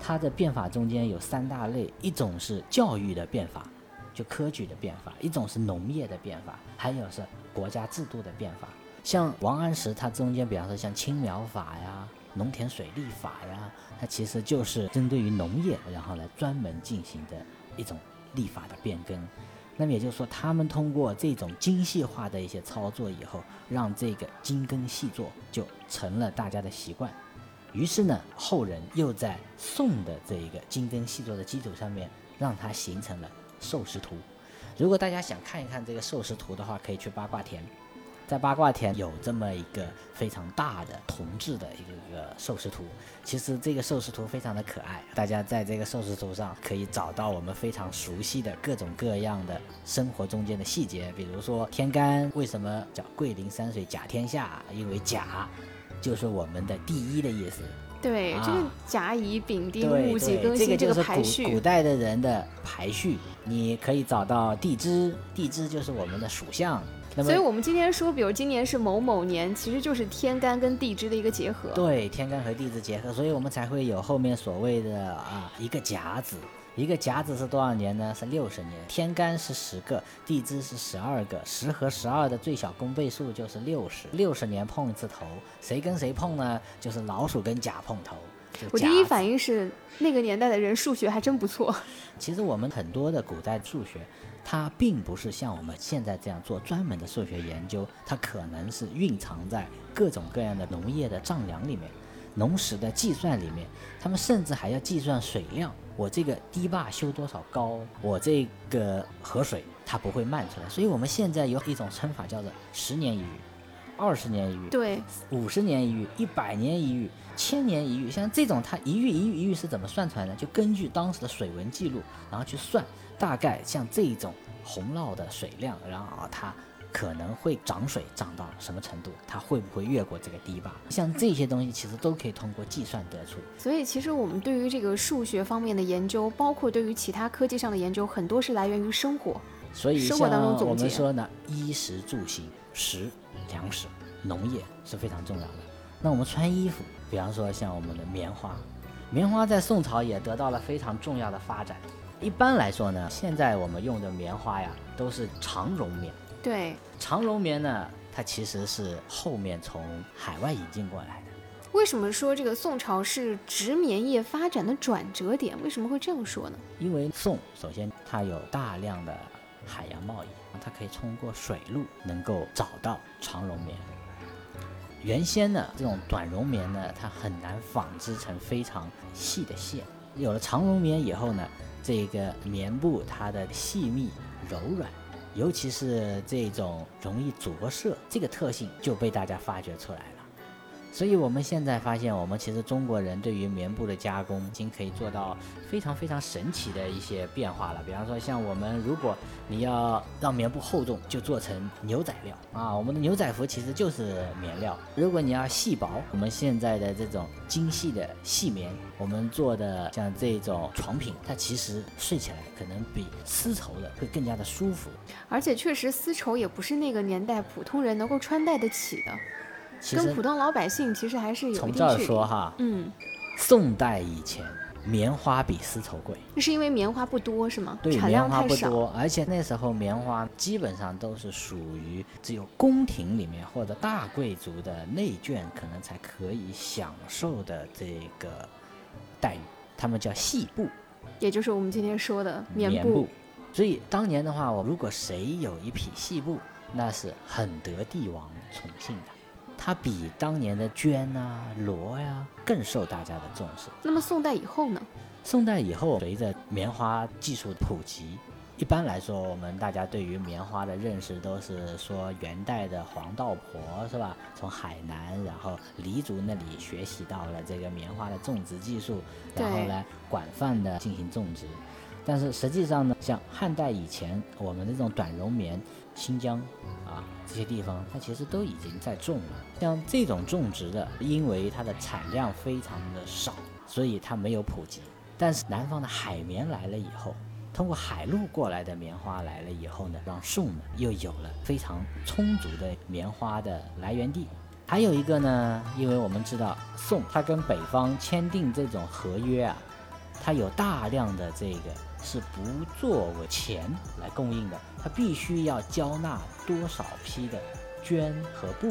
它的变法中间有三大类，一种是教育的变法，就科举的变法；一种是农业的变法，还有是国家制度的变法。像王安石，他中间比方说像青苗法呀、农田水利法呀，它其实就是针对于农业，然后来专门进行的一种立法的变更。那么也就是说，他们通过这种精细化的一些操作以后，让这个精耕细作就成了大家的习惯。于是呢，后人又在宋的这一个精耕细作的基础上面，让它形成了授时图。如果大家想看一看这个授时图的话，可以去八卦田。在八卦田有这么一个非常大的铜制的一个一个寿司图，其实这个寿司图非常的可爱，大家在这个寿司图上可以找到我们非常熟悉的各种各样的生活中间的细节，比如说天干为什么叫桂林山水甲天下，因为甲就是我们的第一的意思。对，啊这个甲乙丙丁对戊己庚辛这个是古排序古，代的人的排序，你可以找到地支，地支就是我们的属相。那么所以我们今天说，比如今年是某某年，其实就是天干跟地支的一个结合。对，天干和地支结合，所以我们才会有后面所谓的啊一个甲子，一个甲子是多少年呢？是六十年。天干是十个，地支是十二个，十和十二的最小公倍数就是六十，六十年碰一次头，谁跟谁碰呢？就是老鼠跟甲碰头。我第一反应是，那个年代的人数学还真不错。其实我们很多的古代数学，它并不是像我们现在这样做专门的数学研究，它可能是蕴藏在各种各样的农业的丈量里面、农时的计算里面，他们甚至还要计算水量。我这个堤坝修多少高，我这个河水它不会漫出来，所以我们现在有一种称法叫做十年一遇、二十年一遇、对，五十年一遇、一百年一遇、千年一遇，像这种它一遇一遇一遇是怎么算出来的？就根据当时的水文记录，然后去算，大概像这种洪涝的水量，然后啊它可能会涨水涨到什么程度，它会不会越过这个堤坝？像这些东西其实都可以通过计算得出。所以其实我们对于这个数学方面的研究，包括对于其他科技上的研究，很多是来源于生活。所以生活当中像我总结们说呢，衣食住行、食、粮食、农业是非常重要的。那我们穿衣服，比方说像我们的棉花，棉花在宋朝也得到了非常重要的发展。一般来说呢，现在我们用的棉花呀，都是长绒棉。对，长绒棉呢，它其实是后面从海外引进过来的。为什么说这个宋朝是植棉业发展的转折点？为什么会这样说呢？因为宋首先它有大量的海洋贸易，它可以通过水路能够找到长绒棉。原先呢，这种短绒棉呢，它很难纺织成非常细的线。有了长绒棉以后呢，这个棉布它的细密柔软，尤其是这种容易着色这个特性就被大家发掘出来了。所以我们现在发现，我们其实中国人对于棉布的加工已经可以做到非常非常神奇的一些变化了。比方说，像我们如果你要让棉布厚重，就做成牛仔料啊，我们的牛仔服其实就是棉料。如果你要细薄，我们现在的这种精细的细棉，我们做的像这种床品，它其实睡起来可能比丝绸的会更加的舒服。而且确实丝绸也不是那个年代普通人能够穿戴得起的，跟普通老百姓其实还是有从这儿。说哈，嗯，宋代以前棉花比丝绸贵。那是因为棉花不多是吗？对，产棉花。不多，而且那时候棉花基本上都是属于只有宫廷里面或者大贵族的内眷可能才可以享受的这个待遇，他们叫细布也就是我们今天说的棉棉布。所以当年的话，我如果谁有一匹细布，那是很得帝王宠幸的，它比当年的绢啊、罗呀、更受大家的重视。那么宋代以后呢？宋代以后，随着棉花技术普及，一般来说，我们大家对于棉花的认识都是说元代的黄道婆是吧？从海南，然后黎族那里学习到了这个棉花的种植技术，然后来广泛的进行种植。但是实际上呢，像汉代以前我们这种短绒棉，新疆啊这些地方，它其实都已经在种了。像这种种植的，因为它的产量非常的少，所以它没有普及。但是南方的海绵来了以后，通过海路过来的棉花来了以后呢，让宋呢又有了非常充足的棉花的来源地。还有一个呢，因为我们知道宋它跟北方签订这种合约啊，它有大量的这个是不作为钱来供应的，它必须要交纳多少批的绢和布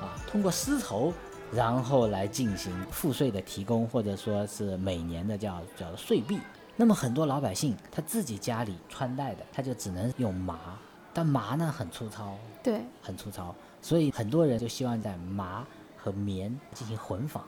啊，通过丝绸，然后来进行赋税的提供，或者说是每年的叫叫税币。那么很多老百姓他自己家里穿戴的，他就只能用麻，但麻呢很粗糙，对，很粗糙。所以很多人就希望在麻和棉进行混纺，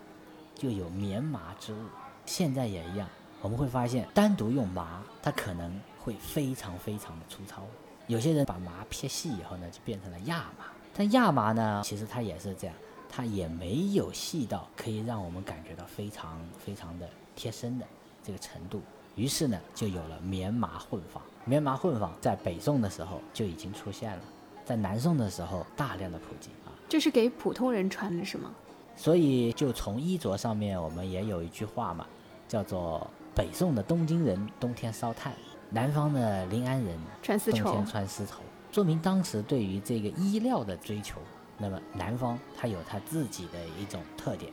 就有棉麻之物。现在也一样，我们会发现单独用麻，它可能会非常非常的粗糙。有些人把麻撇细以后呢，就变成了亚麻。但亚麻呢，其实它也是这样，它也没有细到可以让我们感觉到非常非常的贴身的这个程度。于是呢，就有了棉麻混纺。棉麻混纺在北宋的时候就已经出现了。在南宋的时候，大量的普及啊，这是给普通人穿的是吗？所以就从衣着上面，我们也有一句话嘛，叫做北宋的东京人冬天烧炭，南方的临安人穿丝绸，冬天穿丝绸，说明当时对于这个衣料的追求。那么南方它有它自己的一种特点。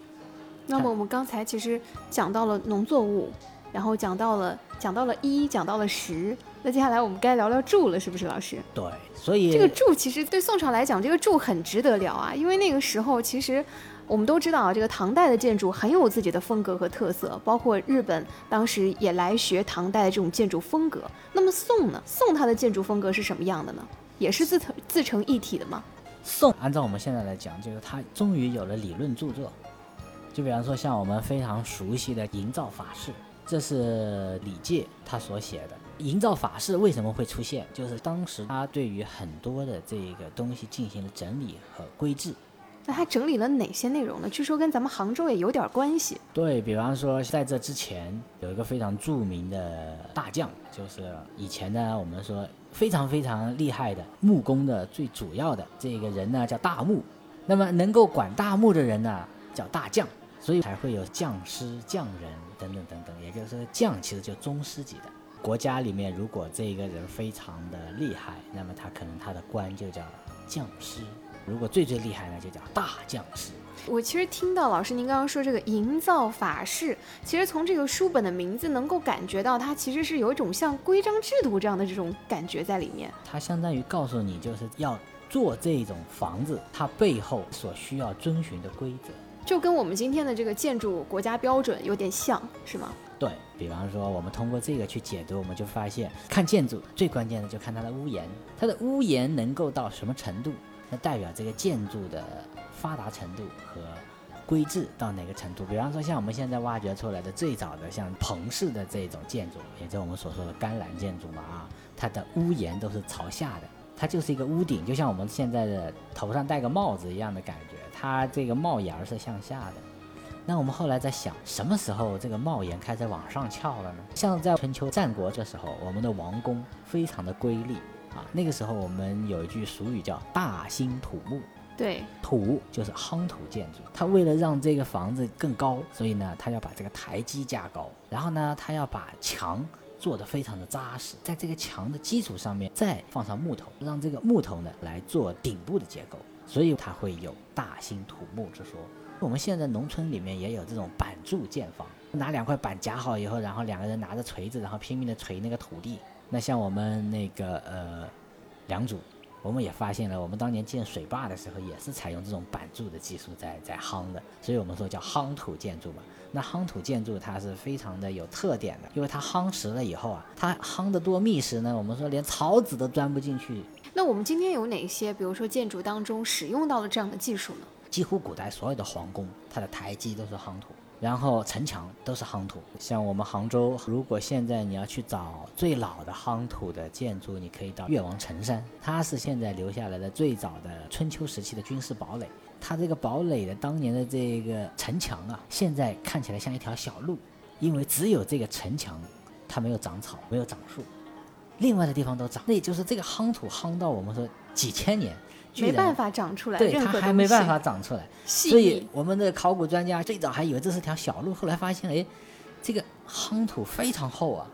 那么我们刚才其实讲到了农作物。然后讲到了，讲到了一，讲到了十，那接下来我们该聊聊柱了，是不是老师？对，所以这个柱其实对宋朝来讲，这个柱很值得聊啊，因为那个时候其实我们都知道啊，这个唐代的建筑很有自己的风格和特色，包括日本当时也来学唐代的这种建筑风格。那么宋呢？宋它的建筑风格是什么样的呢？也是自成自成一体的吗？宋按照我们现在来讲，就是它终于有了理论著作，就比方说像我们非常熟悉的营造法式。这是李诫他所写的营造法式为什么会出现？就是当时他对于很多的这个东西进行了整理和规制。那他整理了哪些内容呢？据说跟咱们杭州也有点关系。对比方说，在这之前有一个非常著名的大将，就是以前呢我们说非常非常厉害的木工的最主要的这个人呢叫大木。那么能够管大木的人呢叫大将。所以才会有匠师、匠人等等等等，也就是说，匠其实就宗师级的。国家里面，如果这个人非常的厉害，那么他可能他的官就叫匠师；如果最最厉害呢，就叫大匠师。我其实听到老师您刚刚说这个营造法式，其实从这个书本的名字能够感觉到，它其实是有一种像规章制度这样的这种感觉在里面。它相当于告诉你，就是要做这种房子，它背后所需要遵循的规则。就跟我们今天的这个建筑国家标准有点像是吗？对比方说，我们通过这个去解读，我们就发现，看建筑最关键的就看它的屋檐，它的屋檐能够到什么程度，那代表这个建筑的发达程度和规制到哪个程度。比方说，像我们现在挖掘出来的最早的像棚式的这种建筑，也就我们所说的干栏建筑嘛啊，它的屋檐都是朝下的。它就是一个屋顶，就像我们现在的头上戴个帽子一样的感觉。它这个帽檐是向下的。那我们后来在想，什么时候这个帽檐开始往上翘了呢？像在春秋战国这时候，我们的王宫非常的瑰丽啊。那个时候我们有一句俗语叫“大兴土木”，对，土就是夯土建筑。他为了让这个房子更高，所以呢，他要把这个台基架高，然后呢，他要把墙。做得非常的扎实，在这个墙的基础上面再放上木头，让这个木头呢来做顶部的结构，所以它会有大兴土木之说。我们现在农村里面也有这种板柱建房，拿两块板夹好以后，然后两个人拿着锤子，然后拼命的锤那个土地。那像我们那个呃梁祖。我们也发现了，我们当年建水坝的时候，也是采用这种板柱的技术在在夯的，所以我们说叫夯土建筑嘛。那夯土建筑它是非常的有特点的，因为它夯实了以后啊，它夯得多密实呢，我们说连草籽都钻不进去。那我们今天有哪些，比如说建筑当中使用到了这样的技术呢？几乎古代所有的皇宫，它的台基都是夯土。然后城墙都是夯土，像我们杭州，如果现在你要去找最老的夯土的建筑，你可以到越王城山，它是现在留下来的最早的春秋时期的军事堡垒。它这个堡垒的当年的这个城墙啊，现在看起来像一条小路，因为只有这个城墙它没有长草，没有长树，另外的地方都长，那也就是这个夯土夯到我们说几千年，没办法长出来，对，它还没办法长出来，所以我们的考古专家最早还以为这是条小路，后来发现，哎，这个夯土非常厚啊，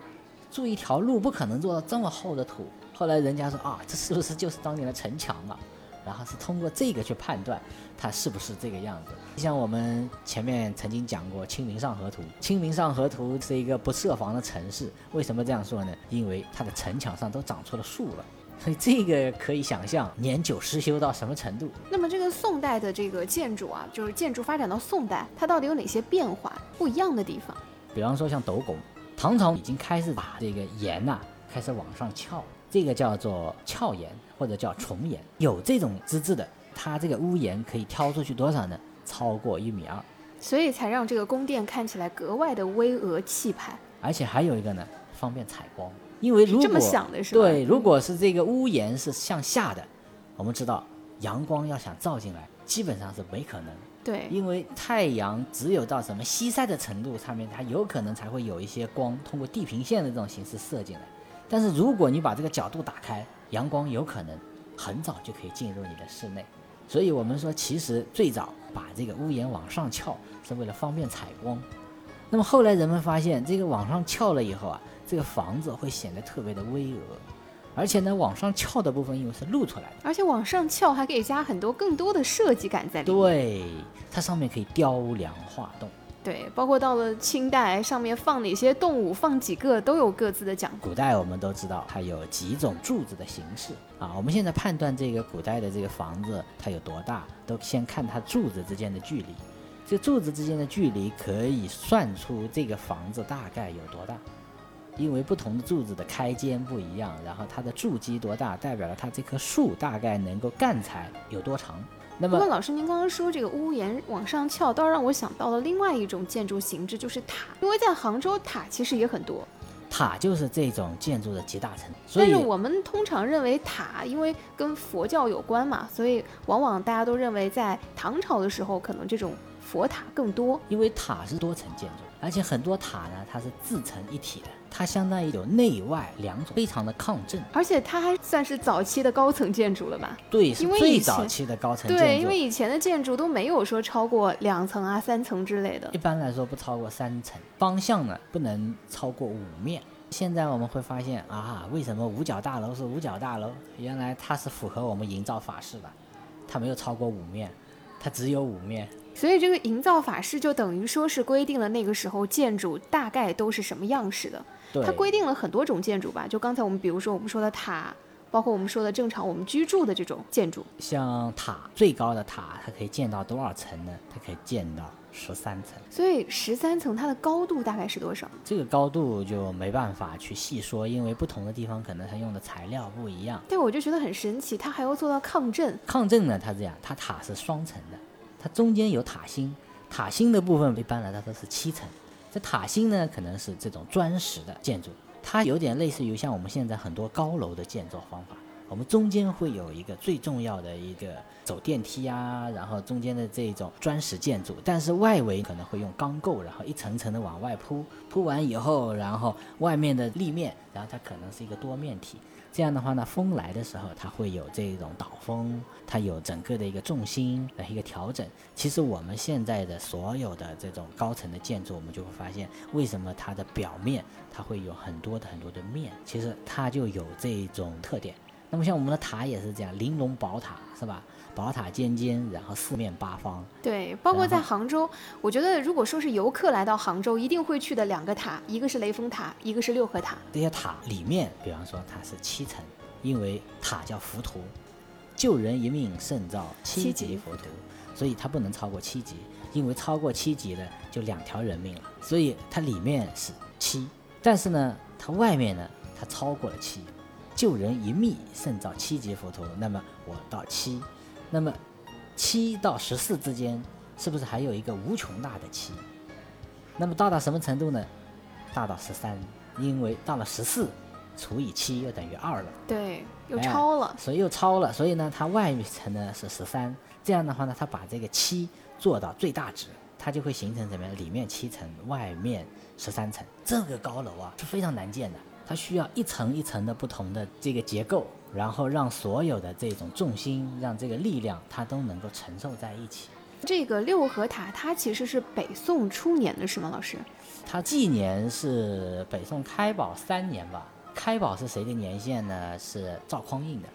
做一条路不可能做到这么厚的土，后来人家说啊，这是不是就是当年的城墙啊？然后是通过这个去判断它是不是这个样子。像我们前面曾经讲过《清明上河图》，《清明上河图》是一个不设防的城市。为什么这样说呢？因为它的城墙上都长出了树了，所以这个可以想象年久失修到什么程度。那么这个宋代的这个建筑啊，就是建筑发展到宋代，它到底有哪些变化不一样的地方？比方说像斗拱，唐朝已经开始把这个檐呐开始往上翘。这个叫做翘檐或者叫重檐，有这种资质的，它这个屋檐可以挑出去多少呢？超过一米二，所以才让这个宫殿看起来格外的巍峨气派。而且还有一个呢，方便采光，因为如果这么想的是吧？对，如果是这个屋檐是向下的，我们知道阳光要想照进来，基本上是没可能。对，因为太阳只有到什么西晒的程度上面，它有可能才会有一些光通过地平线的这种形式射进来。但是如果你把这个角度打开，阳光有可能很早就可以进入你的室内。所以我们说，其实最早把这个屋檐往上翘是为了方便采光。那么后来人们发现，这个往上翘了以后啊，这个房子会显得特别的巍峨，而且呢，往上翘的部分因为是露出来的，而且往上翘还可以加很多更多的设计感在里面。对，它上面可以雕梁画栋。对，包括到了清代，上面放哪些动物，放几个都有各自的讲究。古代我们都知道它有几种柱子的形式啊。我们现在判断这个古代的这个房子它有多大，都先看它柱子之间的距离。这柱子之间的距离可以算出这个房子大概有多大，因为不同的柱子的开间不一样，然后它的柱基多大，代表了它这棵树大概能够干材有多长。那么，老师，您刚刚说这个屋檐往上翘，倒让我想到了另外一种建筑形制，就是塔。因为在杭州，塔其实也很多。塔就是这种建筑的集大成。但是我们通常认为塔，因为跟佛教有关嘛，所以往往大家都认为在唐朝的时候，可能这种佛塔更多。因为塔是多层建筑，而且很多塔呢，它是自成一体的。它相当于有内外两种，非常的抗震，而且它还算是早期的高层建筑了吧？对，是最早期的高层建筑。对，因为以前的建筑都没有说超过两层啊、三层之类的。一般来说不超过三层，方向呢不能超过五面。现在我们会发现啊，为什么五角大楼是五角大楼？原来它是符合我们营造法式的，它没有超过五面，它只有五面。所以这个营造法式就等于说是规定了那个时候建筑大概都是什么样式的。它规定了很多种建筑吧，就刚才我们比如说我们说的塔，包括我们说的正常我们居住的这种建筑。像塔最高的塔，它可以建到多少层呢？它可以建到十三层。所以十三层它的高度大概是多少？这个高度就没办法去细说，因为不同的地方可能它用的材料不一样。对，我就觉得很神奇，它还要做到抗震。抗震呢，它这样，它塔是双层的，它中间有塔心，塔心的部分一般来说都是七层。这塔心呢，可能是这种砖石的建筑，它有点类似于像我们现在很多高楼的建造方法。我们中间会有一个最重要的一个走电梯啊，然后中间的这种砖石建筑，但是外围可能会用钢构，然后一层层的往外铺，铺完以后，然后外面的立面，然后它可能是一个多面体。这样的话呢，风来的时候，它会有这种导风，它有整个的一个重心的一个调整。其实我们现在的所有的这种高层的建筑，我们就会发现，为什么它的表面它会有很多的很多的面，其实它就有这种特点。那么像我们的塔也是这样，玲珑宝塔是吧？宝塔尖尖，然后四面八方。对，包括在杭州，我觉得如果说是游客来到杭州，一定会去的两个塔，一个是雷峰塔，一个是六合塔。这些塔里面，比方说它是七层，因为塔叫浮屠，救人一命胜造七级浮屠，所以它不能超过七级，因为超过七级的就两条人命了。所以它里面是七，但是呢，它外面呢，它超过了七，救人一命胜造七级浮屠，那么我到七。那么，七到十四之间，是不是还有一个无穷大的七？那么大到什么程度呢？大到十三，因为到了十四除以七又等于二了。对，又超了。所以又超了，所以呢，它外层呢是十三。这样的话呢，它把这个七做到最大值，它就会形成什么样？里面七层，外面十三层。这个高楼啊是非常难建的，它需要一层一层的不同的这个结构，然后让所有的这种重心，让这个力量它都能够承受在一起。这个六合塔它其实是北宋初年的是吗？老师？它纪年是北宋开宝三年吧？开宝是谁的年限呢？是赵匡胤的。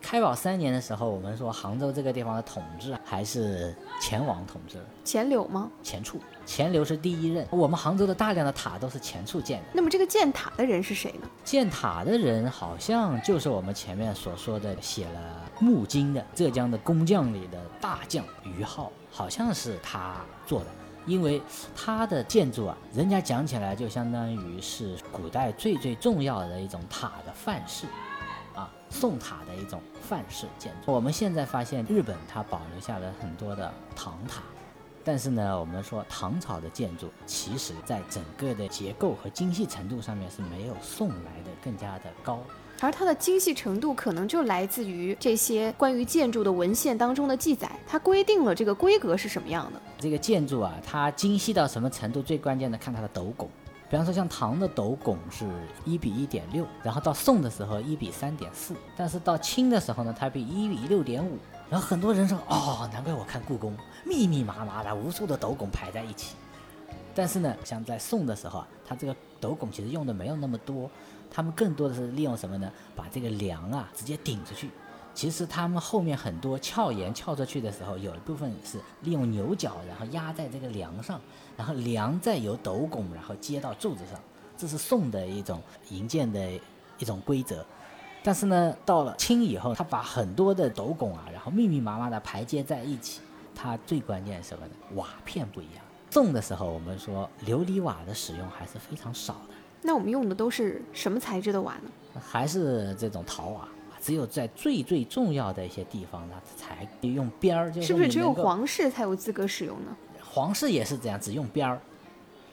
开宝三年的时候，我们说杭州这个地方的统治还是钱王统治，钱柳吗？钱俶，钱柳是第一任。我们杭州的大量的塔都是钱俶建的。那么这个建塔的人是谁呢？建塔的人好像就是我们前面所说的写了《木经》的浙江的工匠里的大将于浩，好像是他做的。因为他的建筑啊，人家讲起来就相当于是古代最最重要的一种塔的范式，啊，宋塔的一种范式建筑。我们现在发现日本它保留下了很多的唐塔，但是呢，我们说唐朝的建筑，其实在整个的结构和精细程度上面是没有宋来的更加的高。而它的精细程度可能就来自于这些关于建筑的文献当中的记载，它规定了这个规格是什么样的。这个建筑啊，它精细到什么程度？最关键的看它的斗拱。比方说像唐的斗拱是一比一点六，然后到宋的时候一比三点四，但是到清的时候呢，它比一比六点五。然后很多人说，哦，难怪我看故宫密密麻麻的无数的斗拱排在一起。但是呢，像在宋的时候啊，它这个斗拱其实用的没有那么多。他们更多的是利用什么呢？把这个梁啊直接顶出去。其实他们后面很多翘檐翘出去的时候，有一部分是利用牛角，然后压在这个梁上，然后梁再由斗拱然后接到柱子上。这是宋的一种营建的一种规则。但是呢，到了清以后，他把很多的斗拱啊，然后密密麻麻的排接在一起。它最关键什么呢？瓦片不一样。宋的时候，我们说琉璃瓦的使用还是非常少的。那我们用的都是什么材质的瓦呢？还是这种陶瓦，只有在最最重要的一些地方，它才用边儿。是不是只有皇室才有资格使用呢？皇室也是这样，只用边儿，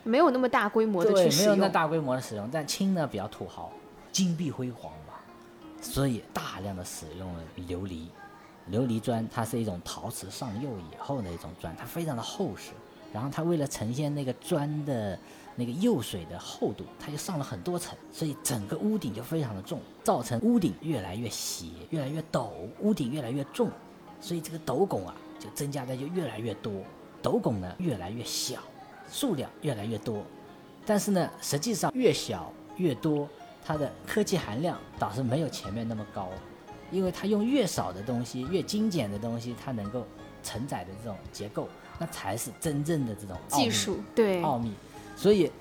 没有那么大规模的去使用。没有那大规模的使用。但清呢比较土豪，金碧辉煌吧，所以大量的使用了琉璃。琉璃砖它是一种陶瓷上釉以后的一种砖，它非常的厚实。然后它为了呈现那个砖的。那个釉水的厚度，它就上了很多层，所以整个屋顶就非常的重，造成屋顶越来越斜，越来越陡，屋顶越来越重，所以这个斗拱啊就增加的就越来越多，斗拱呢越来越小，数量越来越多，但是呢，实际上越小越多，它的科技含量倒是没有前面那么高，因为它用越少的东西，越精简的东西，它能够承载的这种结构，那才是真正的这种技术，对奥秘。所以，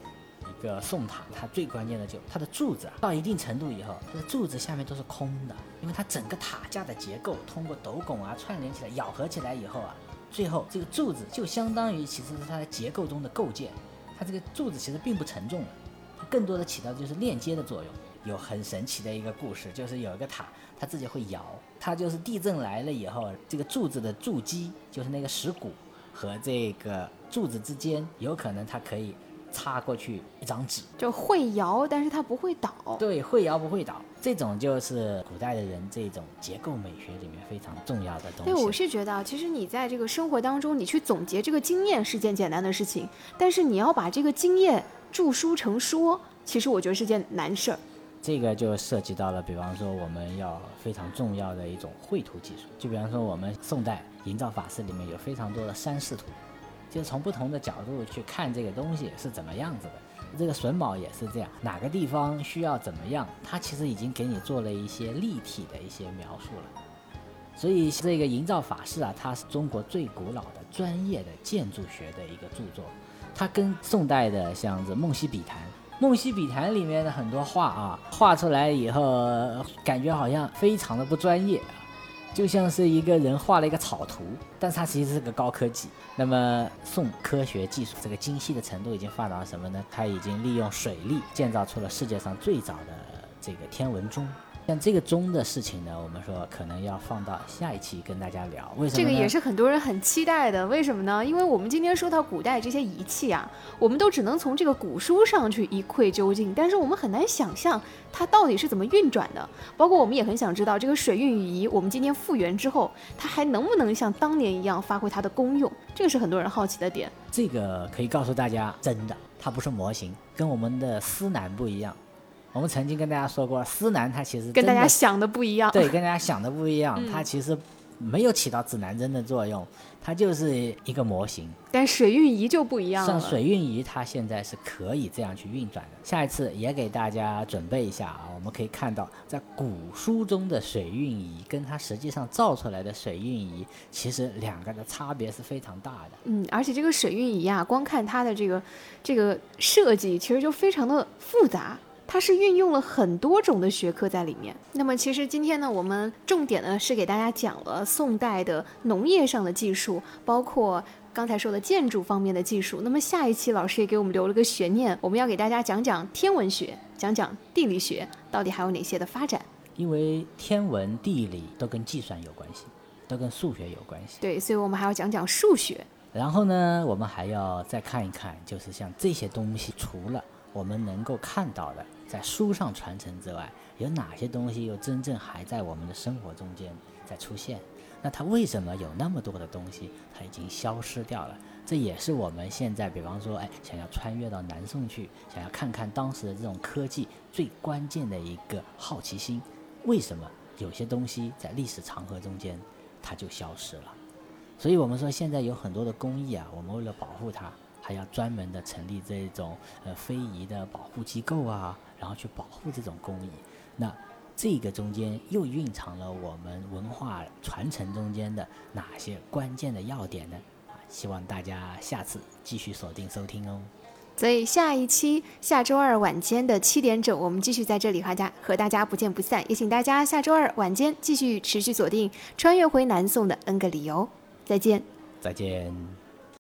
一个宋塔，它最关键的就它的柱子啊，到一定程度以后，它的柱子下面都是空的，因为它整个塔架的结构通过斗拱啊串联起来、咬合起来以后啊，最后这个柱子就相当于其实是它的结构中的构件，它这个柱子其实并不沉重的，更多的起到的就是链接的作用。有很神奇的一个故事，就是有一个塔，它自己会摇，它就是地震来了以后，这个柱子的柱基就是那个石骨和这个柱子之间，有可能它可以。插过去一张纸，就会摇，但是它不会倒。对，会摇不会倒，这种就是古代的人这种结构美学里面非常重要的东西。对，我是觉得，其实你在这个生活当中，你去总结这个经验是件简单的事情，但是你要把这个经验著书成说，其实我觉得是件难事儿。这个就涉及到了，比方说我们要非常重要的一种绘图技术，就比方说我们宋代营造法式里面有非常多的山势图。就从不同的角度去看这个东西是怎么样子的，这个榫卯也是这样，哪个地方需要怎么样，它其实已经给你做了一些立体的一些描述了。所以这个营造法式啊，它是中国最古老的专业的建筑学的一个著作，它跟宋代的像这《梦溪笔谈》，《梦溪笔谈》里面的很多画啊，画出来以后感觉好像非常的不专业。就像是一个人画了一个草图，但是它其实是个高科技。那么宋科学技术这个精细的程度已经发达到什么呢？它已经利用水力建造出了世界上最早的这个天文钟。像这个钟的事情呢，我们说可能要放到下一期跟大家聊。为什么？这个也是很多人很期待的。为什么呢？因为我们今天说到古代这些仪器啊，我们都只能从这个古书上去一窥究竟，但是我们很难想象它到底是怎么运转的。包括我们也很想知道，这个水运仪我们今天复原之后，它还能不能像当年一样发挥它的功用？这个是很多人好奇的点。这个可以告诉大家，真的，它不是模型，跟我们的司南不一样。我们曾经跟大家说过，思南它其实跟大家想的不一样，对，跟大家想的不一样，它其实没有起到指南针的作用，它就是一个模型。但水运仪就不一样了，像水运仪它现在是可以这样去运转的。下一次也给大家准备一下啊，我们可以看到，在古书中的水运仪跟它实际上造出来的水运仪，其实两个的差别是非常大的。嗯，而且这个水运仪啊，光看它的这个这个设计，其实就非常的复杂。它是运用了很多种的学科在里面。那么，其实今天呢，我们重点呢是给大家讲了宋代的农业上的技术，包括刚才说的建筑方面的技术。那么下一期老师也给我们留了个悬念，我们要给大家讲讲天文学，讲讲地理学到底还有哪些的发展。因为天文、地理都跟计算有关系，都跟数学有关系。对，所以我们还要讲讲数学。然后呢，我们还要再看一看，就是像这些东西，除了我们能够看到的。在书上传承之外，有哪些东西又真正还在我们的生活中间在出现？那它为什么有那么多的东西它已经消失掉了？这也是我们现在，比方说，哎，想要穿越到南宋去，想要看看当时的这种科技最关键的一个好奇心。为什么有些东西在历史长河中间它就消失了？所以我们说，现在有很多的工艺啊，我们为了保护它，还要专门的成立这种呃非遗的保护机构啊。然后去保护这种工艺，那这个中间又蕴藏了我们文化传承中间的哪些关键的要点呢？啊，希望大家下次继续锁定收听哦。所以下一期下周二晚间的七点整，我们继续在这里和大家和大家不见不散。也请大家下周二晚间继续持续锁定《穿越回南宋的 N 个理由》。再见，再见。